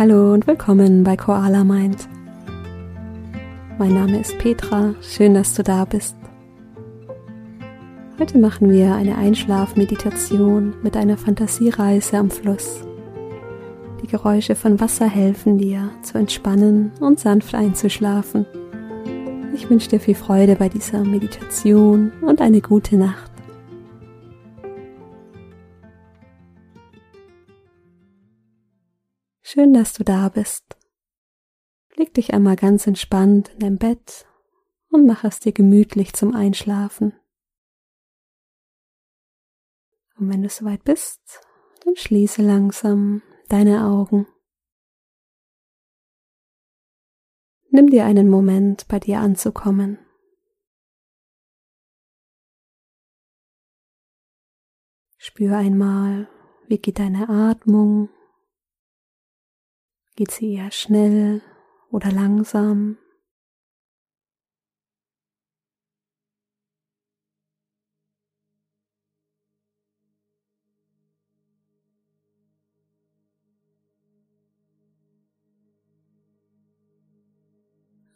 Hallo und willkommen bei Koala Mind. Mein Name ist Petra, schön, dass du da bist. Heute machen wir eine Einschlafmeditation mit einer Fantasiereise am Fluss. Die Geräusche von Wasser helfen dir zu entspannen und sanft einzuschlafen. Ich wünsche dir viel Freude bei dieser Meditation und eine gute Nacht. Schön, dass du da bist. Leg dich einmal ganz entspannt in dein Bett und mach es dir gemütlich zum Einschlafen. Und wenn du soweit bist, dann schließe langsam deine Augen. Nimm dir einen Moment, bei dir anzukommen. Spür einmal, wie geht deine Atmung Geht sie eher schnell oder langsam?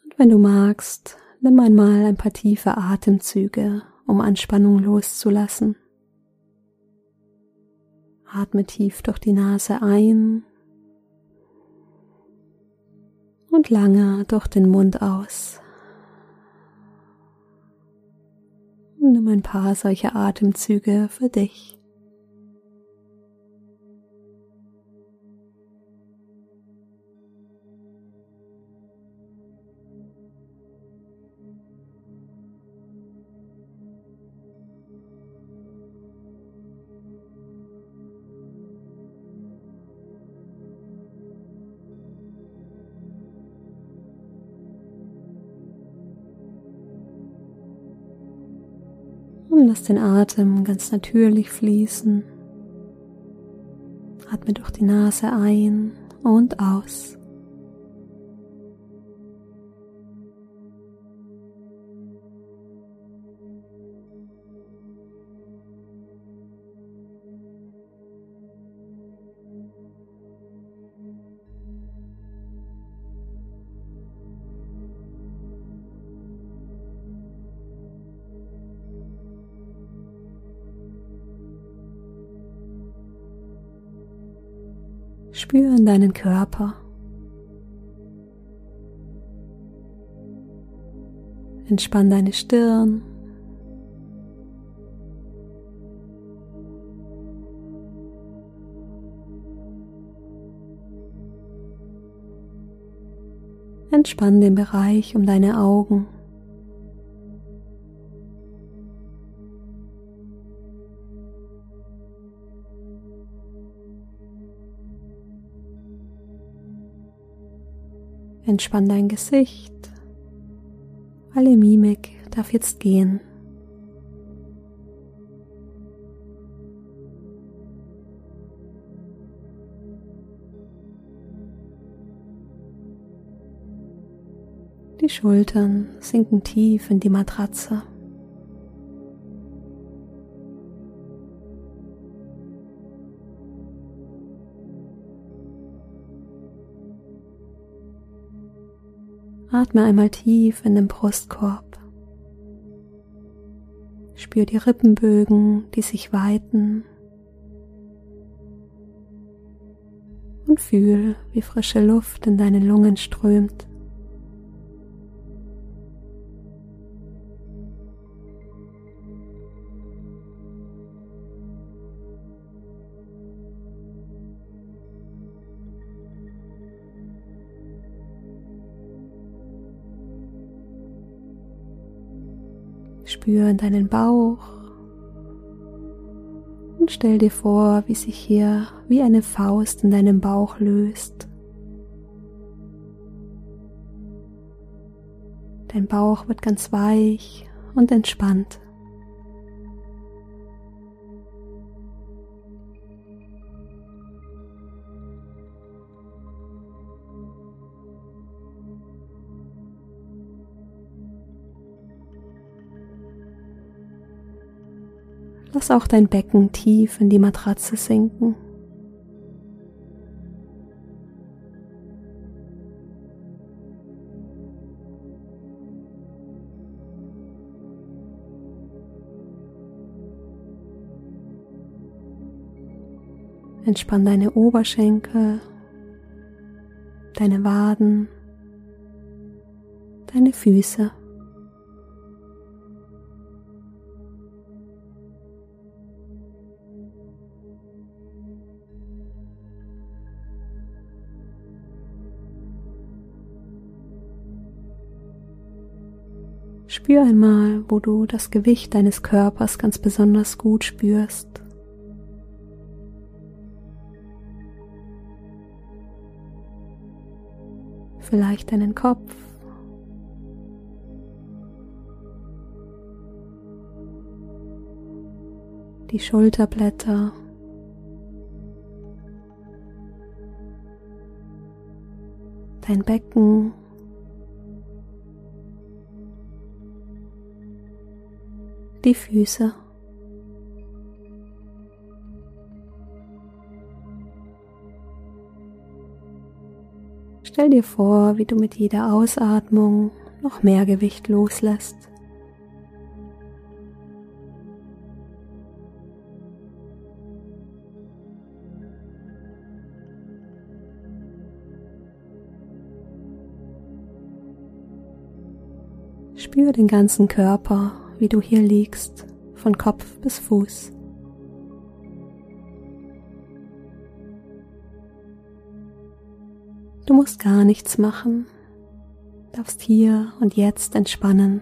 Und wenn du magst, nimm einmal ein paar tiefe Atemzüge, um Anspannung loszulassen. Atme tief durch die Nase ein und lange durch den Mund aus. Nimm ein paar solche Atemzüge für dich. Den Atem ganz natürlich fließen. Atme durch die Nase ein und aus. Spür in deinen Körper. Entspann deine Stirn. Entspann den Bereich um deine Augen. Entspann dein Gesicht. Alle Mimik darf jetzt gehen. Die Schultern sinken tief in die Matratze. Atme einmal tief in den Brustkorb. Spür die Rippenbögen, die sich weiten. Und fühl, wie frische Luft in deine Lungen strömt. Spür in deinen Bauch und stell dir vor, wie sich hier wie eine Faust in deinem Bauch löst. Dein Bauch wird ganz weich und entspannt. Lass auch dein Becken tief in die Matratze sinken. Entspann deine Oberschenkel, deine Waden, deine Füße. Spür einmal, wo du das Gewicht deines Körpers ganz besonders gut spürst. Vielleicht deinen Kopf. Die Schulterblätter. Dein Becken. Die Füße. Stell dir vor, wie du mit jeder Ausatmung noch mehr Gewicht loslässt. Spür den ganzen Körper wie du hier liegst, von Kopf bis Fuß. Du musst gar nichts machen, darfst hier und jetzt entspannen.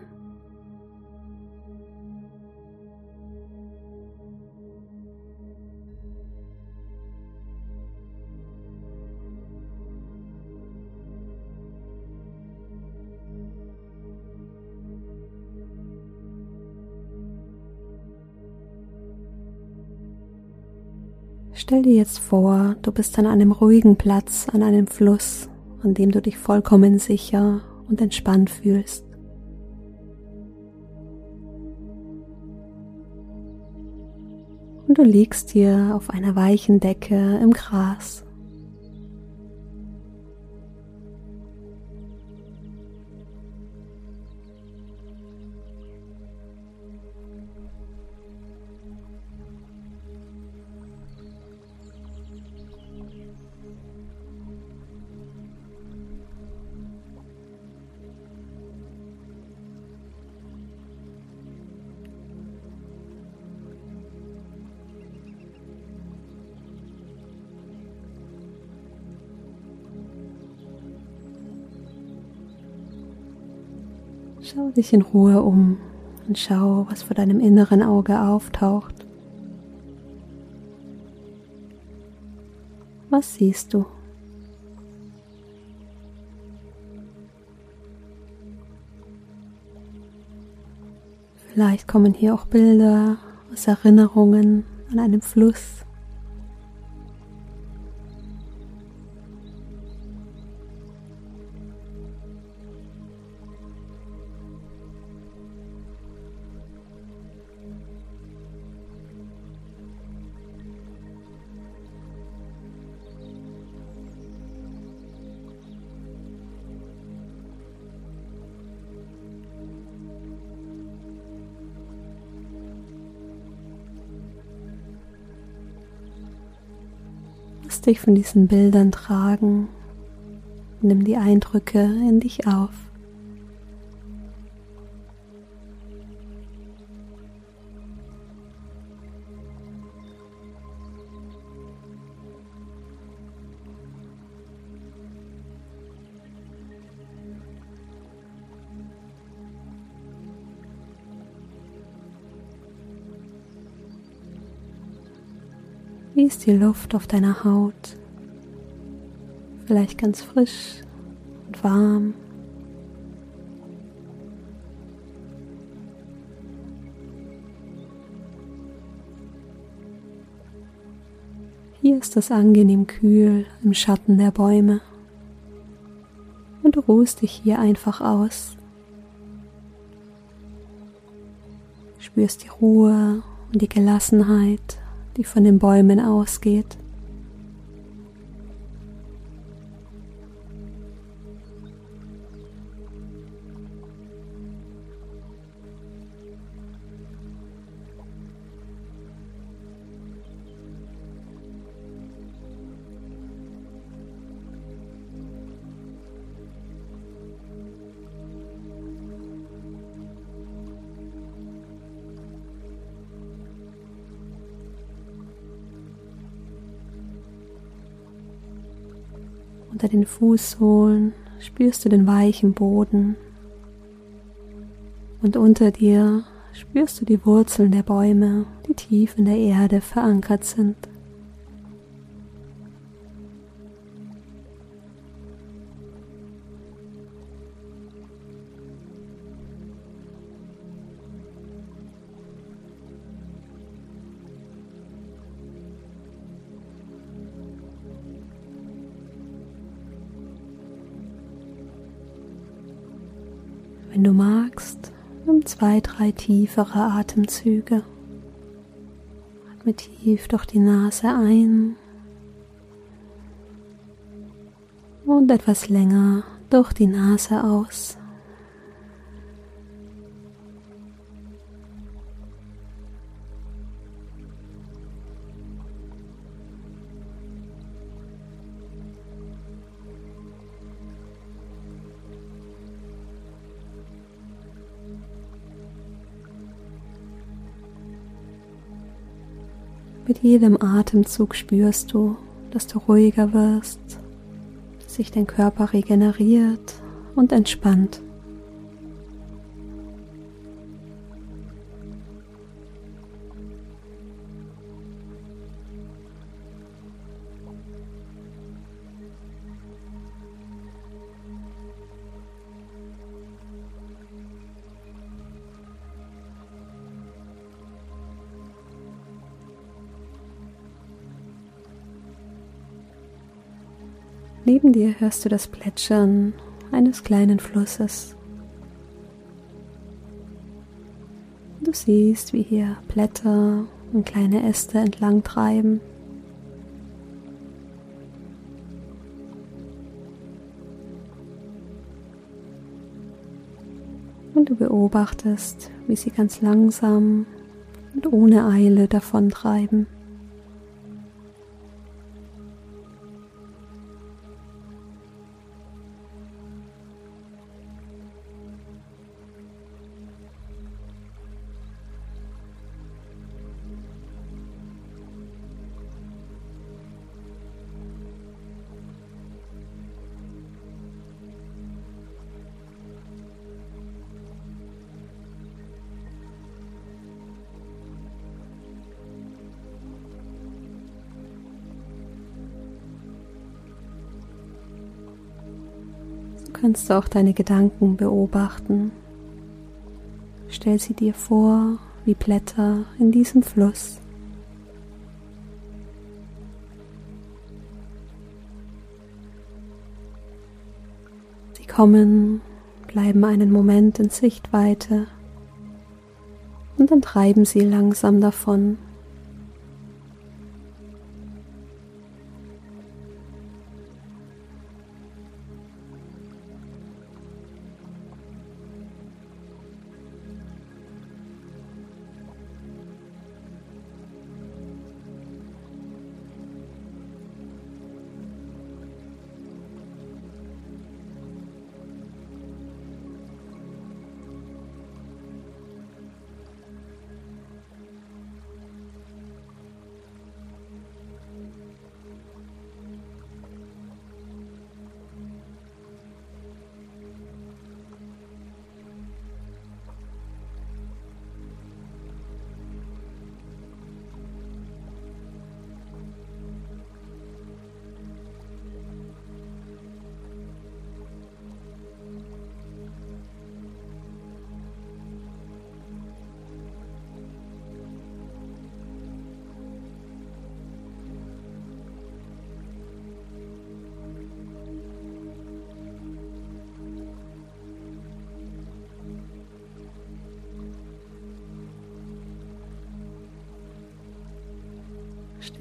Stell dir jetzt vor, du bist an einem ruhigen Platz, an einem Fluss, an dem du dich vollkommen sicher und entspannt fühlst. Und du liegst hier auf einer weichen Decke im Gras. Dich in Ruhe um und schau, was vor deinem inneren Auge auftaucht. Was siehst du? Vielleicht kommen hier auch Bilder aus Erinnerungen an einem Fluss dich von diesen Bildern tragen. Nimm die Eindrücke in dich auf. Wie ist die Luft auf deiner Haut? Vielleicht ganz frisch und warm. Hier ist es angenehm kühl im Schatten der Bäume. Und du ruhst dich hier einfach aus. Spürst die Ruhe und die Gelassenheit die von den Bäumen ausgeht. Den Fußsohlen spürst du den weichen Boden und unter dir spürst du die Wurzeln der Bäume, die tief in der Erde verankert sind. Zwei, drei tiefere Atemzüge. Atme tief durch die Nase ein und etwas länger durch die Nase aus. Mit jedem Atemzug spürst du, dass du ruhiger wirst, dass sich dein Körper regeneriert und entspannt. Dir hörst du das Plätschern eines kleinen Flusses. Du siehst, wie hier Blätter und kleine Äste entlang treiben. Und du beobachtest, wie sie ganz langsam und ohne Eile davontreiben. Kannst du auch deine Gedanken beobachten. Stell sie dir vor wie Blätter in diesem Fluss. Sie kommen, bleiben einen Moment in Sichtweite und dann treiben sie langsam davon.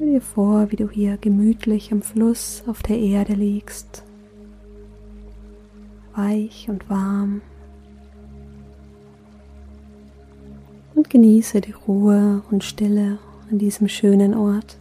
Stell dir vor, wie du hier gemütlich am Fluss auf der Erde liegst, weich und warm. Und genieße die Ruhe und Stille an diesem schönen Ort.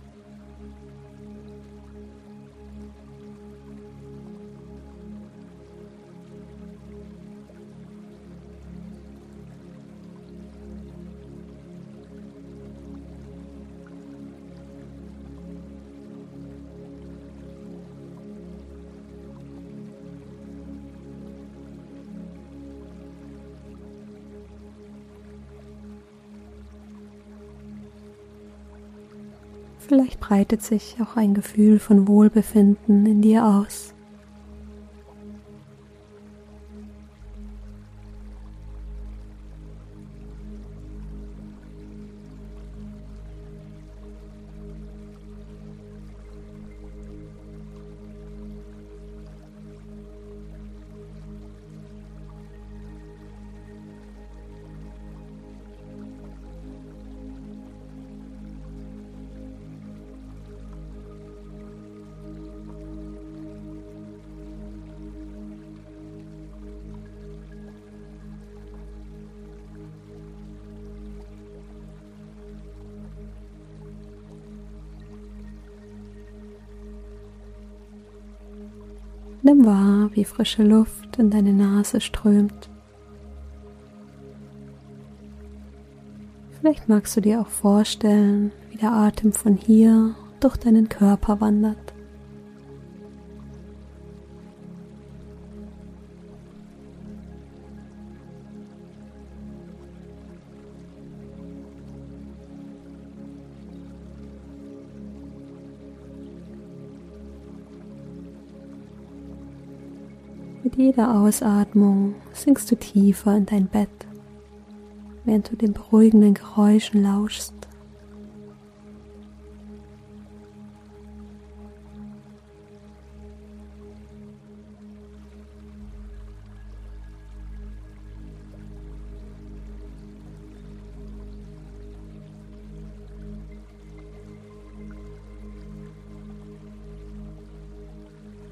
Vielleicht breitet sich auch ein Gefühl von Wohlbefinden in dir aus. Nimm wahr, wie frische Luft in deine Nase strömt. Vielleicht magst du dir auch vorstellen, wie der Atem von hier durch deinen Körper wandert. Jeder Ausatmung sinkst du tiefer in dein Bett, während du den beruhigenden Geräuschen lauschst.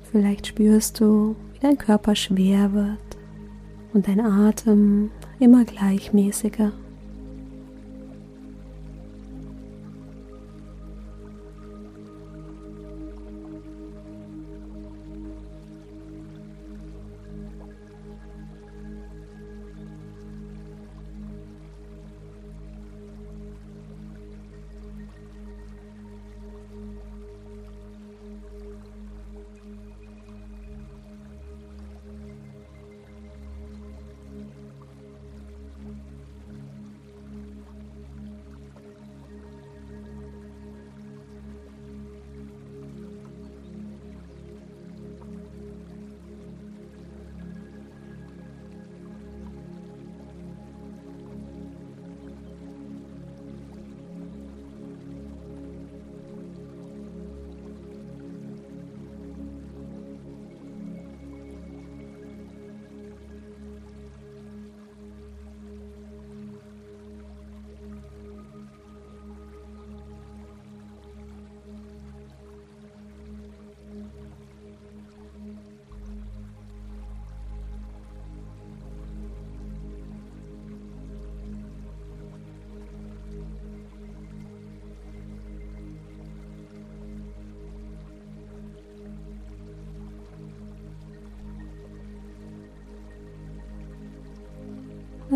Vielleicht spürst du, wie dein Körper schwer wird und dein Atem immer gleichmäßiger.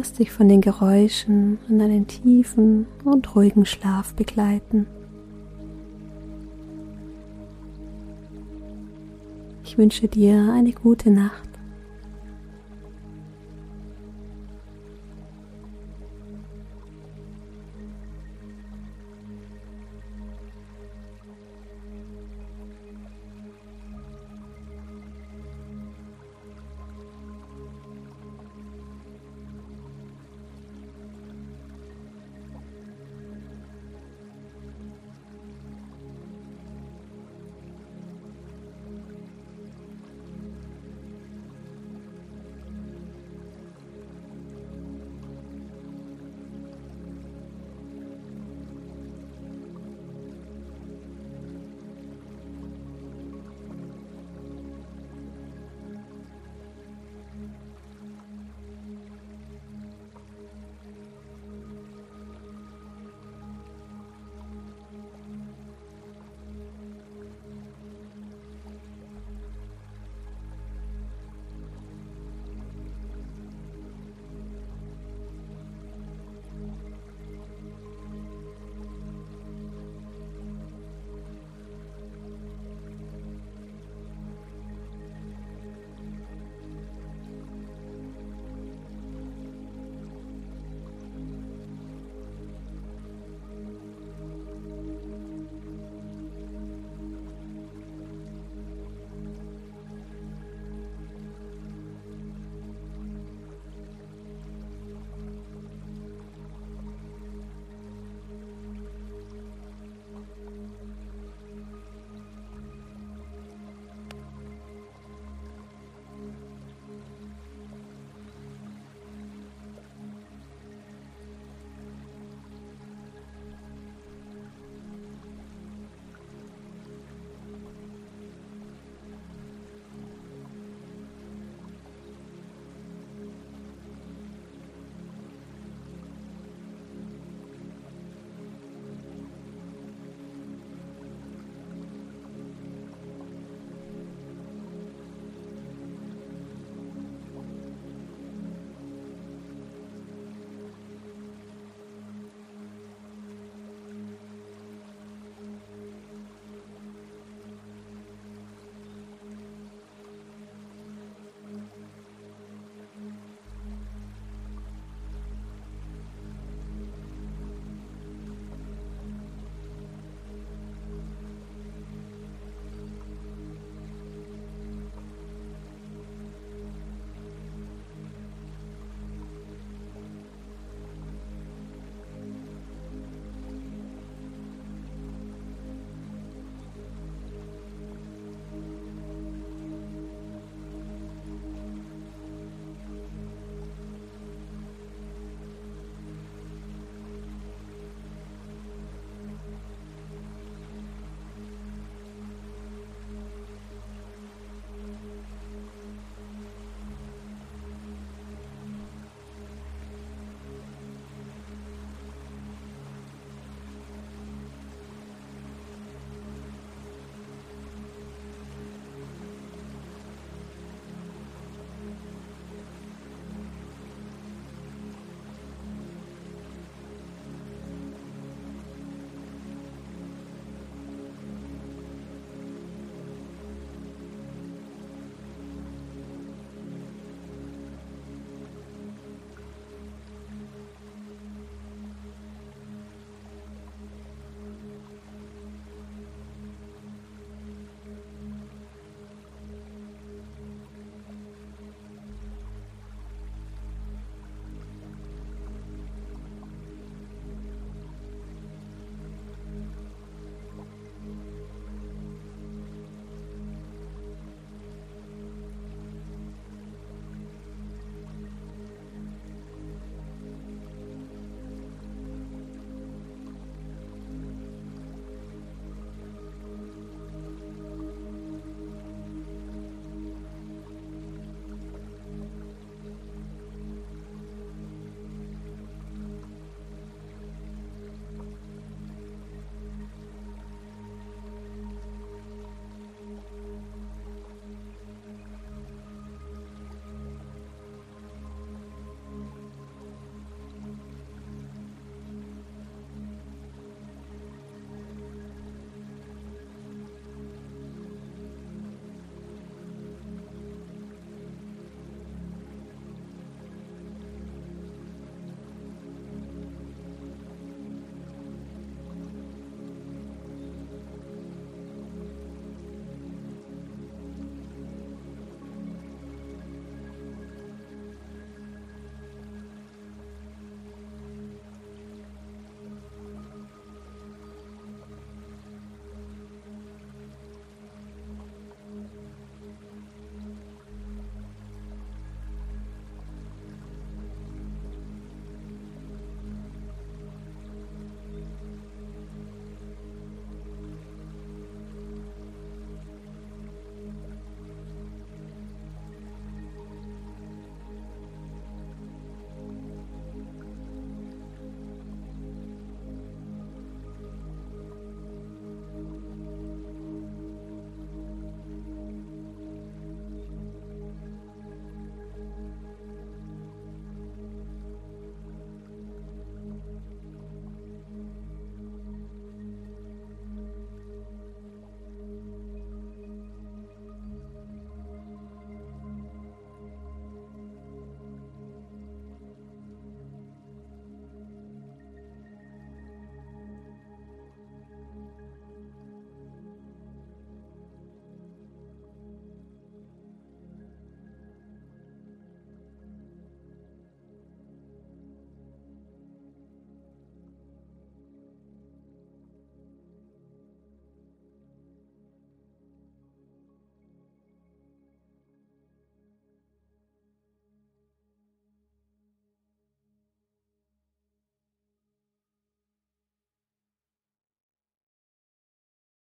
Lass dich von den Geräuschen in einen tiefen und ruhigen Schlaf begleiten. Ich wünsche dir eine gute Nacht.